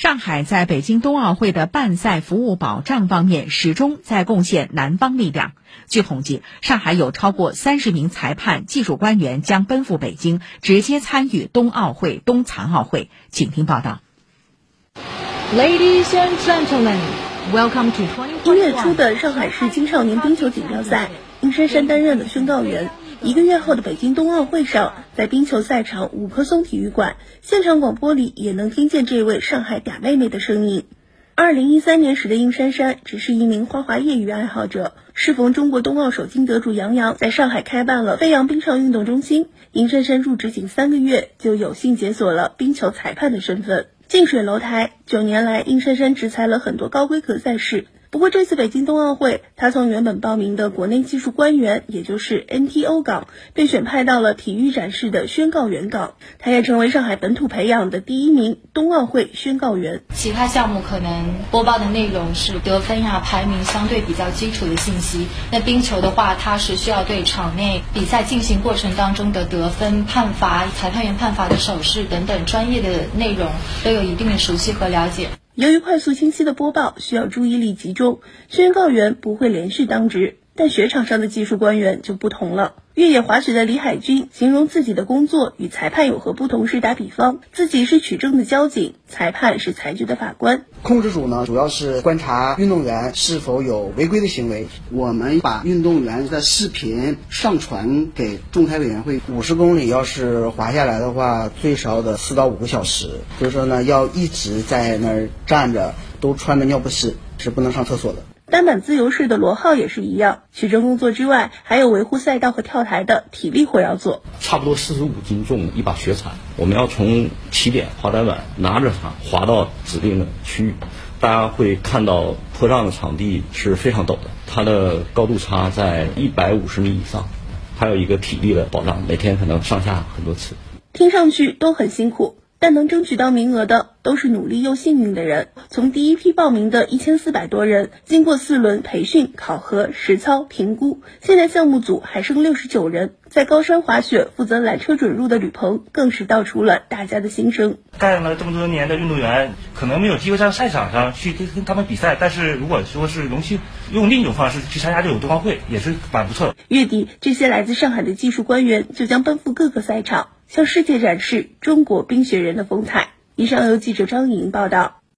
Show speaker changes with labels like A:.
A: 上海在北京冬奥会的办赛服务保障方面，始终在贡献南方力量。据统计，上海有超过三十名裁判、技术官员将奔赴北京，直接参与冬奥会、冬残奥会。请听报道。
B: Ladies and gentlemen, welcome to
C: 一月初的上海市青少年冰球锦标赛，殷珊珊担任了宣告员。一个月后的北京冬奥会上，在冰球赛场五棵松体育馆现场广播里，也能听见这位上海嗲妹妹的声音。二零一三年时的殷珊珊只是一名花滑业余爱好者，适逢中国冬奥首金得主杨洋在上海开办了飞扬冰上运动中心，殷珊珊入职仅三个月，就有幸解锁了冰球裁判的身份。近水楼台，九年来，殷珊珊执裁了很多高规格赛事。不过这次北京冬奥会，他从原本报名的国内技术官员，也就是 NTO 岗，被选派到了体育展示的宣告员岗。他也成为上海本土培养的第一名冬奥会宣告员。
D: 其他项目可能播报的内容是得分呀、排名相对比较基础的信息。那冰球的话，它是需要对场内比赛进行过程当中的得分、判罚、裁判员判罚的手势等等专业的内容都有一定的熟悉和了解。
C: 由于快速清晰的播报需要注意力集中，宣告员不会连续当值。但雪场上的技术官员就不同了。越野滑雪的李海军形容自己的工作与裁判有何不同时，打比方，自己是取证的交警，裁判是裁决的法官。
E: 控制组呢，主要是观察运动员是否有违规的行为。我们把运动员的视频上传给仲裁委员会。五十公里要是滑下来的话，最少得四到五个小时，所以说呢，要一直在那儿站着，都穿着尿不湿，是不能上厕所的。
C: 单板自由式的罗浩也是一样，取证工作之外，还有维护赛道和跳台的体力活要做。
F: 差不多四十五斤重的一把雪铲，我们要从起点滑单板拿着它滑到指定的区域。大家会看到坡上的场地是非常陡的，它的高度差在一百五十米以上，还有一个体力的保障，每天可能上下很多次。
C: 听上去都很辛苦。但能争取到名额的都是努力又幸运的人。从第一批报名的一千四百多人，经过四轮培训、考核、实操、评估，现在项目组还剩六十九人。在高山滑雪负责缆车准入的吕鹏，更是道出了大家的心声。
G: 干了这么多年的运动员，可能没有机会在赛场上去跟跟他们比赛，但是如果说是荣幸用另一种方式去参加这种冬奥会，也是蛮不错的。
C: 月底，这些来自上海的技术官员就将奔赴各个赛场。向世界展示中国冰雪人的风采。以上由记者张莹报道。